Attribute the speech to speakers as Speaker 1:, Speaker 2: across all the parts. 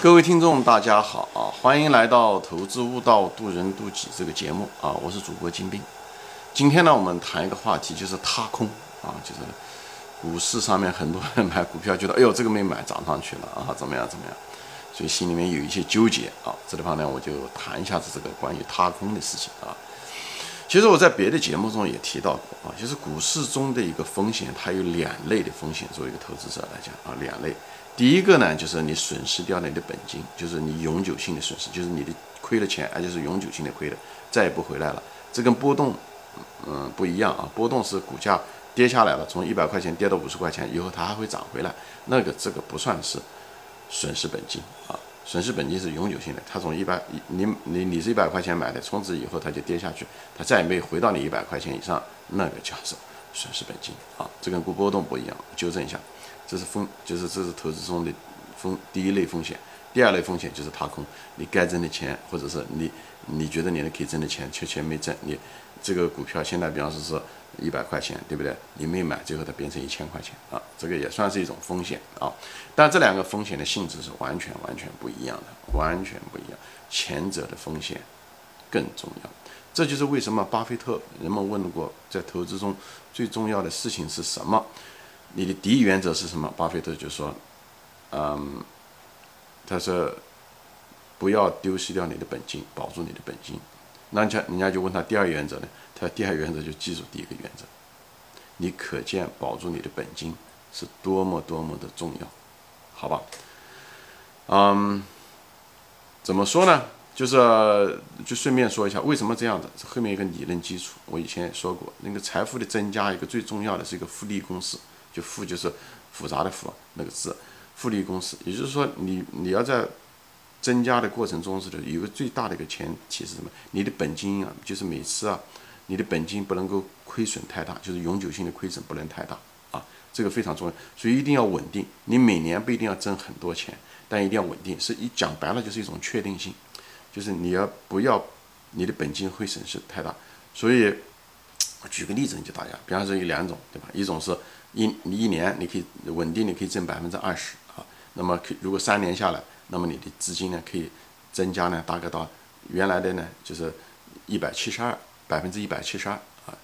Speaker 1: 各位听众，大家好啊！欢迎来到《投资悟道，渡人渡己》这个节目啊！我是主播金兵。今天呢，我们谈一个话题，就是踏空啊，就是股市上面很多人买股票，觉得哎呦这个没买涨上去了啊，怎么样怎么样，所以心里面有一些纠结啊。这地方呢，我就谈一下子这个关于踏空的事情啊。其实我在别的节目中也提到过啊，就是股市中的一个风险，它有两类的风险，作为一个投资者来讲啊，两类。第一个呢，就是你损失掉了你的本金，就是你永久性的损失，就是你的亏了钱，而且是永久性的亏的，再也不回来了。这跟波动，嗯，不一样啊。波动是股价跌下来了，从一百块钱跌到五十块钱以后，它还会涨回来，那个这个不算是损失本金啊。损失本金是永久性的，它从一百，你你你是一百块钱买的，从此以后它就跌下去，它再也没有回到你一百块钱以上，那个叫做损失本金啊。这跟股波动不一样，纠正一下。这是风，就是这是投资中的风第一类风险，第二类风险就是踏空。你该挣的钱，或者是你你觉得你可以挣的钱，却钱没挣。你这个股票现在比方说是一百块钱，对不对？你没买，最后它变成一千块钱啊，这个也算是一种风险啊。但这两个风险的性质是完全完全不一样的，完全不一样。前者的风险更重要。这就是为什么巴菲特人们问过，在投资中最重要的事情是什么？你的第一原则是什么？巴菲特就说：“嗯，他说不要丢失掉你的本金，保住你的本金。那家人家就问他第二原则呢？他说第二原则就记住第一个原则。你可见保住你的本金是多么多么的重要，好吧？嗯，怎么说呢？就是就顺便说一下为什么这样子。后面一个理论基础，我以前也说过，那个财富的增加一个最重要的是一个复利公式。”复就是复杂的复那个字，复利公式，也就是说，你你要在增加的过程中是的，有个最大的一个前提是什么？你的本金啊，就是每次啊，你的本金不能够亏损太大，就是永久性的亏损不能太大啊，这个非常重要，所以一定要稳定。你每年不一定要挣很多钱，但一定要稳定。是一讲白了就是一种确定性，就是你要不要你的本金会损失太大。所以，我举个例子你就大家，比方说有两种，对吧？一种是。一你一年你可以稳定，你可以挣百分之二十啊。那么可如果三年下来，那么你的资金呢可以增加呢，大概到原来的呢就是一百七十二百分之一百七十二啊。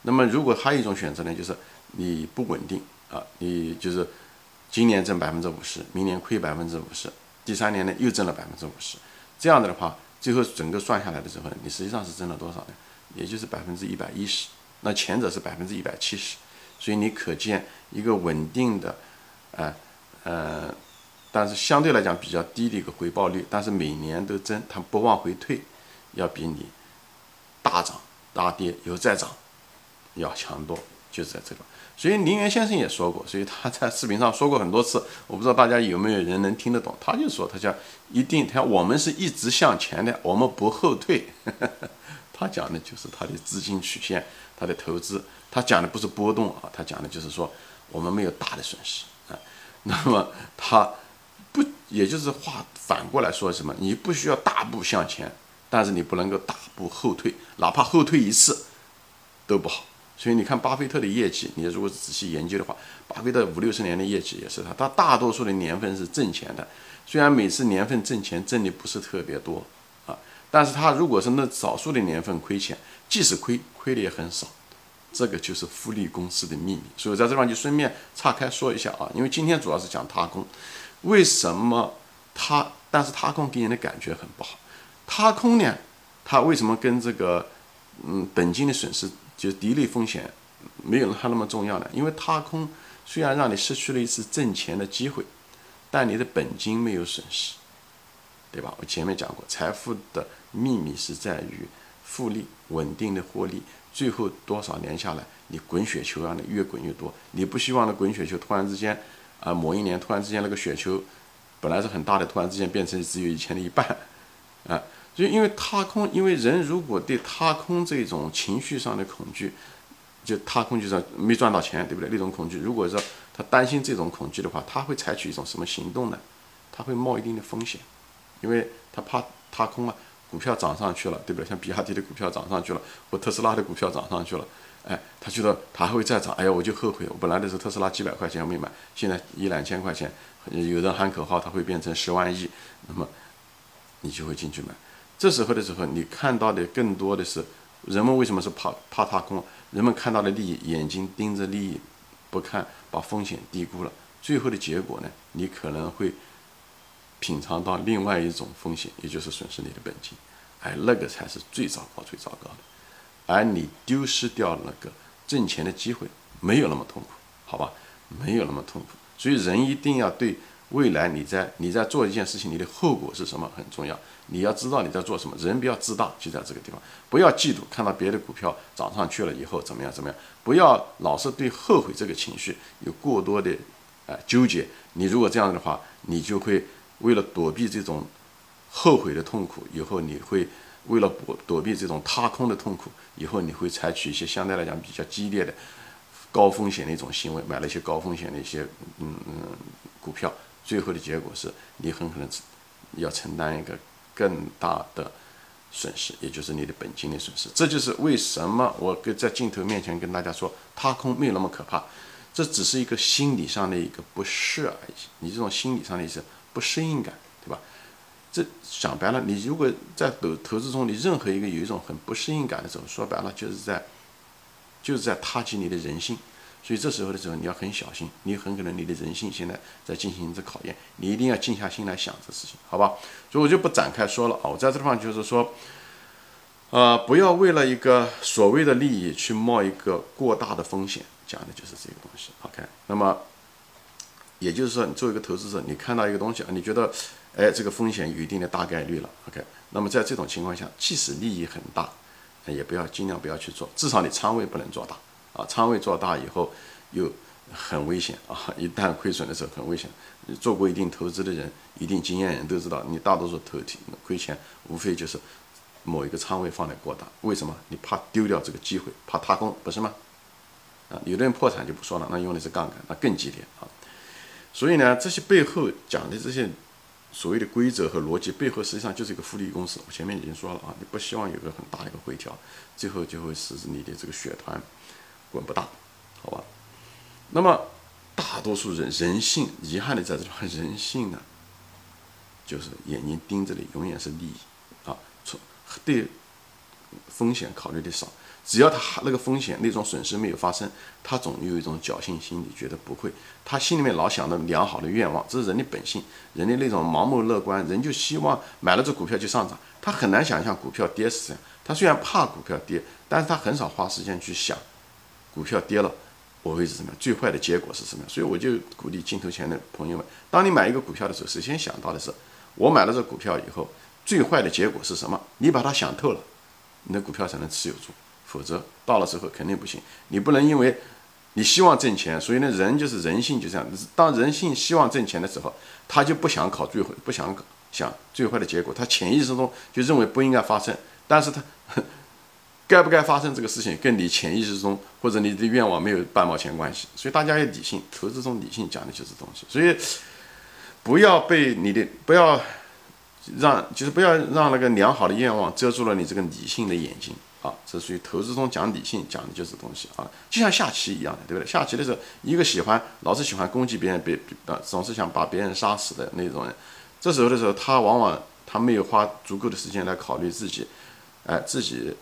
Speaker 1: 那么如果还有一种选择呢，就是你不稳定啊，你就是今年挣百分之五十，明年亏百分之五十，第三年呢又挣了百分之五十，这样子的话，最后整个算下来的时候，你实际上是挣了多少呢？也就是百分之一百一十。那前者是百分之一百七十。所以你可见一个稳定的，呃呃，但是相对来讲比较低的一个回报率，但是每年都增，它不往回退，要比你大涨大跌又再涨要强多，就是在这个。所以林园先生也说过，所以他在视频上说过很多次，我不知道大家有没有人能听得懂。他就说，他讲一定，他我们是一直向前的，我们不后退。他讲的就是他的资金曲线，他的投资。他讲的不是波动啊，他讲的就是说我们没有大的损失啊。那么他不，也就是话反过来说什么？你不需要大步向前，但是你不能够大步后退，哪怕后退一次都不好。所以你看巴菲特的业绩，你如果仔细研究的话，巴菲特五六十年的业绩也是他，他大多数的年份是挣钱的，虽然每次年份挣钱挣的不是特别多，但是他如果是那少数的年份亏钱，即使亏，亏的也很少。这个就是复利公司的秘密，所以在这方就顺便岔开说一下啊，因为今天主要是讲踏空，为什么它？但是踏空给人的感觉很不好。踏空呢，它为什么跟这个嗯本金的损失，就是第一类风险没有它那么重要呢？因为踏空虽然让你失去了一次挣钱的机会，但你的本金没有损失，对吧？我前面讲过，财富的秘密是在于复利，稳定的获利。最后多少年下来，你滚雪球让你越滚越多。你不希望那滚雪球突然之间，啊，某一年突然之间那个雪球本来是很大的，突然之间变成只有以前的一半，啊，就因为踏空，因为人如果对踏空这种情绪上的恐惧，就踏空就是没赚到钱，对不对？那种恐惧，如果说他担心这种恐惧的话，他会采取一种什么行动呢？他会冒一定的风险，因为他怕踏空啊。股票涨上去了，对不对？像比亚迪的股票涨上去了，或特斯拉的股票涨上去了，哎，他觉得他还会再涨，哎呀，我就后悔，我本来的时候特斯拉几百块钱没买，现在一两千块钱，有人喊口号，它会变成十万亿，那么你就会进去买。这时候的时候，你看到的更多的是人们为什么是怕怕踏空？人们看到的利益，眼睛盯着利益不看，把风险低估了，最后的结果呢，你可能会品尝到另外一种风险，也就是损失你的本金，哎，那个才是最糟糕、最糟糕的。而你丢失掉那个挣钱的机会，没有那么痛苦，好吧？没有那么痛苦。所以人一定要对未来你在你在做一件事情，你的后果是什么很重要。你要知道你在做什么。人不要自大，就在这个地方，不要嫉妒，看到别的股票涨上去了以后怎么样怎么样，不要老是对后悔这个情绪有过多的呃纠结。你如果这样的话，你就会为了躲避这种后悔的痛苦，以后你会。为了躲躲避这种踏空的痛苦，以后你会采取一些相对来讲比较激烈的、高风险的一种行为，买了一些高风险的一些嗯嗯股票，最后的结果是你很可能要承担一个更大的损失，也就是你的本金的损失。这就是为什么我跟在镜头面前跟大家说，踏空没有那么可怕，这只是一个心理上的一个不适而已。你这种心理上的意思不适应感，对吧？这讲白了，你如果在投投资中，你任何一个有一种很不适应感的时候，说白了就是在，就是在踏及你的人性。所以这时候的时候，你要很小心，你很可能你的人性现在在进行着考验，你一定要静下心来想这事情，好吧？所以我就不展开说了啊。我在这地方就是说，呃，不要为了一个所谓的利益去冒一个过大的风险，讲的就是这个东西。OK，那么也就是说，你作为一个投资者，你看到一个东西啊，你觉得。哎，这个风险有一定的大概率了，OK。那么在这种情况下，即使利益很大，也不要尽量不要去做，至少你仓位不能做大啊。仓位做大以后又很危险啊，一旦亏损的时候很危险。做过一定投资的人，一定经验人都知道，你大多数投亏钱，无非就是某一个仓位放的过大。为什么？你怕丢掉这个机会，怕踏空，不是吗？啊，有的人破产就不说了，那用的是杠杆，那更激烈啊。所以呢，这些背后讲的这些。所谓的规则和逻辑背后，实际上就是一个复利公式。我前面已经说了啊，你不希望有个很大的一个回调，最后就会使你的这个血团滚不大，好吧？那么大多数人人性，遗憾的在这里，人性呢，就是眼睛盯着的永远是利益啊，从对风险考虑的少。只要他那个风险那种损失没有发生，他总有一种侥幸心理，觉得不会。他心里面老想着良好的愿望，这是人的本性，人的那种盲目乐观，人就希望买了这股票就上涨。他很难想象股票跌是这样。他虽然怕股票跌，但是他很少花时间去想，股票跌了我会是什么样，最坏的结果是什么样。所以我就鼓励镜头前的朋友们，当你买一个股票的时候，首先想到的是，我买了这股票以后，最坏的结果是什么？你把它想透了，你的股票才能持有住。否则到了时候肯定不行。你不能因为你希望挣钱，所以呢，人就是人性就这样。当人性希望挣钱的时候，他就不想考最坏，不想想最坏的结果。他潜意识中就认为不应该发生，但是他 该不该发生这个事情，跟你潜意识中或者你的愿望没有半毛钱关系。所以大家要理性，投资中理性讲的就是东西。所以不要被你的不要让，就是不要让那个良好的愿望遮住了你这个理性的眼睛。啊，这属于投资中讲理性，讲的就是东西啊，就像下棋一样的，对不对？下棋的时候，一个喜欢老是喜欢攻击别人，别啊，总是想把别人杀死的那种人，这时候的时候，他往往他没有花足够的时间来考虑自己，哎，自己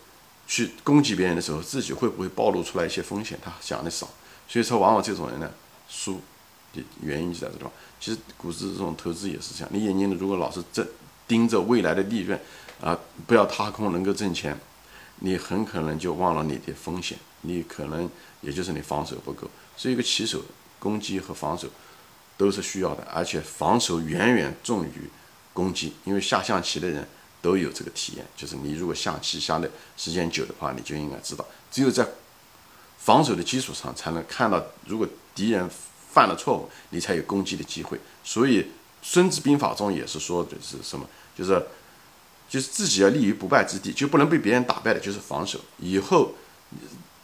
Speaker 1: 去攻击别人的时候，自己会不会暴露出来一些风险？他想的少，所以说往往这种人呢，输的原因就在这地方。其实股市这种投资也是这样，你眼睛如果老是睁盯着未来的利润啊，不要踏空，能够挣钱。你很可能就忘了你的风险，你可能也就是你防守不够。所以一个棋手攻击和防守都是需要的，而且防守远远重于攻击。因为下象棋的人都有这个体验，就是你如果下棋下的时间久的话，你就应该知道，只有在防守的基础上才能看到，如果敌人犯了错误，你才有攻击的机会。所以《孙子兵法》中也是说的是什么，就是。就是自己要立于不败之地，就不能被别人打败的，就是防守。以后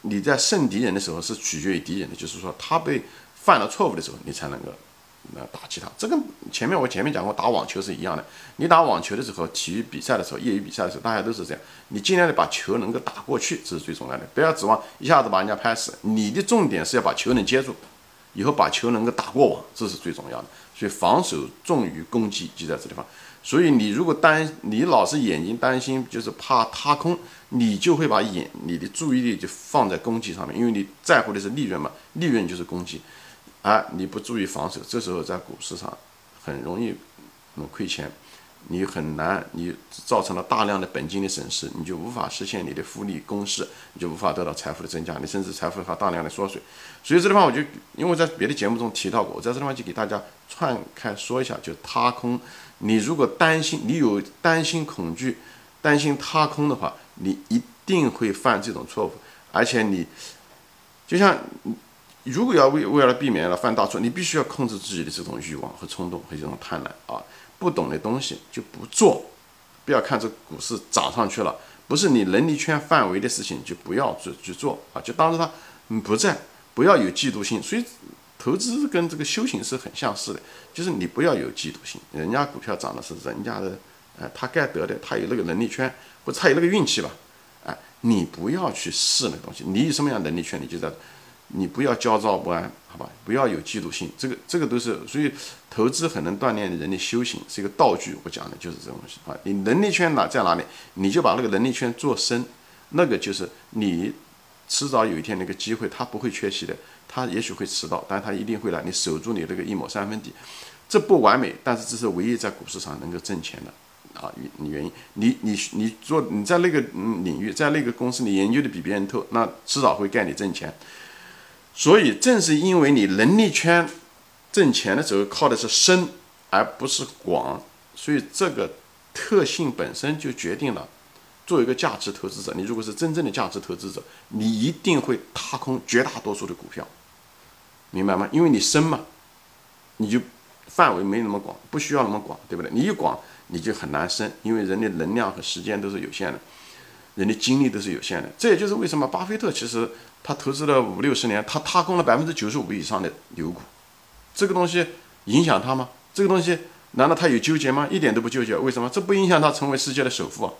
Speaker 1: 你在胜敌人的时候是取决于敌人的，就是说他被犯了错误的时候，你才能够那打击他。这跟前面我前面讲过打网球是一样的。你打网球的时候，体育比赛的时候，业余比赛的时候，大家都是这样。你尽量的把球能够打过去，这是最重要的。不要指望一下子把人家拍死。你的重点是要把球能接住，以后把球能够打过网，这是最重要的。所以防守重于攻击，就在这地方。所以你如果担，你老是眼睛担心，就是怕踏空，你就会把眼你的注意力就放在攻击上面，因为你在乎的是利润嘛，利润就是攻击，啊你不注意防守，这时候在股市上很容易嗯亏钱。你很难，你造成了大量的本金的损失，你就无法实现你的复利公式，你就无法得到财富的增加，你甚至财富还大量的缩水。所以这地方我就因为在别的节目中提到过，我在这地方就给大家串开说一下，就踏空。你如果担心，你有担心恐惧、担心踏空的话，你一定会犯这种错误。而且你就像如果要为为了避免了犯大错，你必须要控制自己的这种欲望和冲动和这种贪婪啊。不懂的东西就不做，不要看这股市涨上去了，不是你能力圈范围的事情就不要去去做啊，就当着它不在，不要有嫉妒心。所以投资跟这个修行是很相似的，就是你不要有嫉妒心，人家股票涨的是人家的，哎，他该得的，他有那个能力圈，或者他有那个运气吧，哎，你不要去试那东西，你有什么样能力圈，你就在。你不要焦躁不安，好吧？不要有嫉妒心，这个这个都是，所以投资很能锻炼人的修行，是一个道具。我讲的就是这东西啊。你能力圈哪在哪里，你就把那个能力圈做深，那个就是你迟早有一天那个机会，他不会缺席的，他也许会迟到，但他一定会来。你守住你那个一亩三分地，这不完美，但是这是唯一在股市上能够挣钱的啊原原因。你你你做你在那个领域，在那个公司你研究的比别人透，那迟早会干你挣钱。所以，正是因为你能力圈挣钱的时候靠的是深而不是广，所以这个特性本身就决定了，作为一个价值投资者，你如果是真正的价值投资者，你一定会踏空绝大多数的股票，明白吗？因为你深嘛，你就范围没那么广，不需要那么广，对不对？你一广，你就很难深，因为人的能量和时间都是有限的。人的精力都是有限的，这也就是为什么巴菲特其实他投资了五六十年，他踏空了百分之九十五以上的牛股，这个东西影响他吗？这个东西难道他有纠结吗？一点都不纠结。为什么？这不影响他成为世界的首富啊，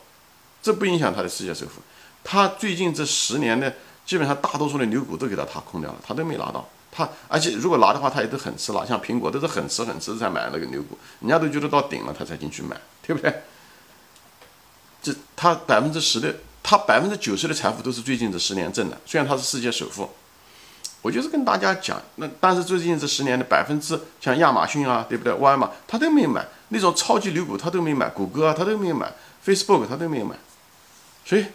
Speaker 1: 这不影响他的世界首富。他最近这十年的基本上大多数的牛股都给他踏空掉了，他都没拿到。他而且如果拿的话，他也都很迟拿，像苹果都是很迟很迟才买那个牛股，人家都觉得到顶了他才进去买，对不对？这他百分之十的。他百分之九十的财富都是最近这十年挣的，虽然他是世界首富，我就是跟大家讲，那但是最近这十年的百分之像亚马逊啊，对不对？沃尔玛他都没买那种超级牛股，他都没买，谷歌啊他都没买，Facebook 他都没有买，所以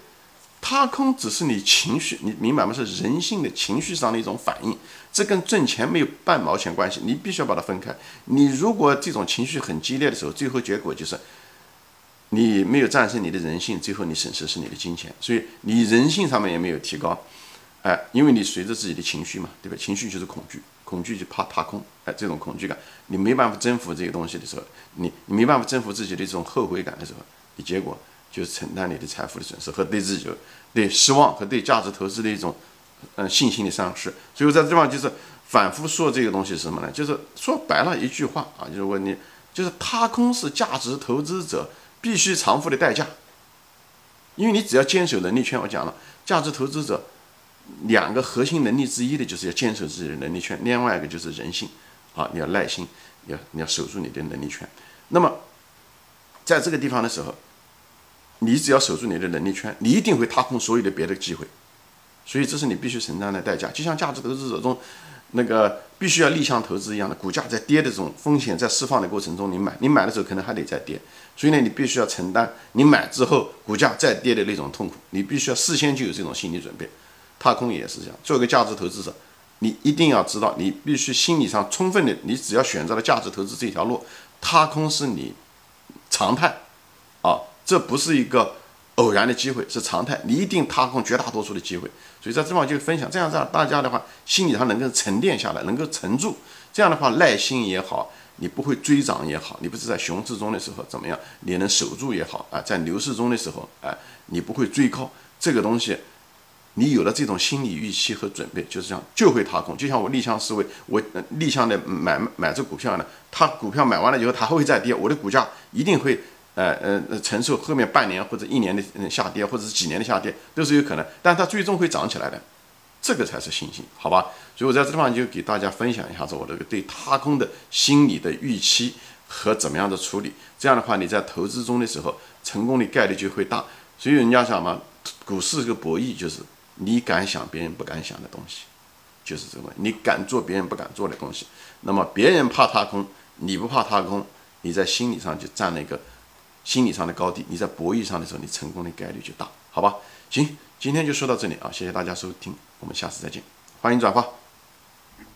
Speaker 1: 踏空只是你情绪，你明白吗？是人性的情绪上的一种反应，这跟挣钱没有半毛钱关系，你必须要把它分开。你如果这种情绪很激烈的时候，最后结果就是。你没有战胜你的人性，最后你损失是你的金钱，所以你人性上面也没有提高，哎，因为你随着自己的情绪嘛，对吧？情绪就是恐惧，恐惧就怕踏空，哎，这种恐惧感，你没办法征服这个东西的时候，你你没办法征服自己的这种后悔感的时候，你结果就是承担你的财富的损失和对自己对失望和对价值投资的一种嗯信心的丧失。所以我在这地方就是反复说这个东西是什么呢？就是说白了一句话啊，就是问你，就是踏空是价值投资者。必须偿付的代价，因为你只要坚守能力圈，我讲了，价值投资者两个核心能力之一的就是要坚守自己的能力圈，另外一个就是人性啊，你要耐心，要你要守住你的能力圈。那么在这个地方的时候，你只要守住你的能力圈，你一定会踏空所有的别的机会，所以这是你必须承担的代价。就像价值投资者中。那个必须要逆向投资一样的，股价在跌的这种风险在释放的过程中，你买，你买的时候可能还得再跌，所以呢，你必须要承担你买之后股价再跌的那种痛苦，你必须要事先就有这种心理准备。踏空也是这样，做一个价值投资者，你一定要知道，你必须心理上充分的，你只要选择了价值投资这条路，踏空是你常态，这不是一个。偶然的机会是常态，你一定踏空绝大多数的机会，所以在这地方就分享，这样这样大家的话心理上能够沉淀下来，能够沉住，这样的话耐心也好，你不会追涨也好，你不是在熊市中的时候怎么样，你能守住也好啊，在牛市中的时候，哎，你不会追高，这个东西你有了这种心理预期和准备，就是这样就会踏空。就像我逆向思维，我逆向的买买这股票呢，它股票买完了以后，它还会再跌，我的股价一定会呃呃承受后面半年或者一年的下跌，或者是几年的下跌都是有可能，但它最终会涨起来的。这个才是信心，好吧？所以我在这地方就给大家分享一下子我这个对踏空的心理的预期和怎么样的处理。这样的话，你在投资中的时候，成功的概率就会大。所以人家讲嘛，股市这个博弈就是你敢想别人不敢想的东西，就是这个。你敢做别人不敢做的东西，那么别人怕踏空，你不怕踏空，你在心理上就占了一个心理上的高低。你在博弈上的时候，你成功的概率就大，好吧？行。今天就说到这里啊，谢谢大家收听，我们下次再见，欢迎转发。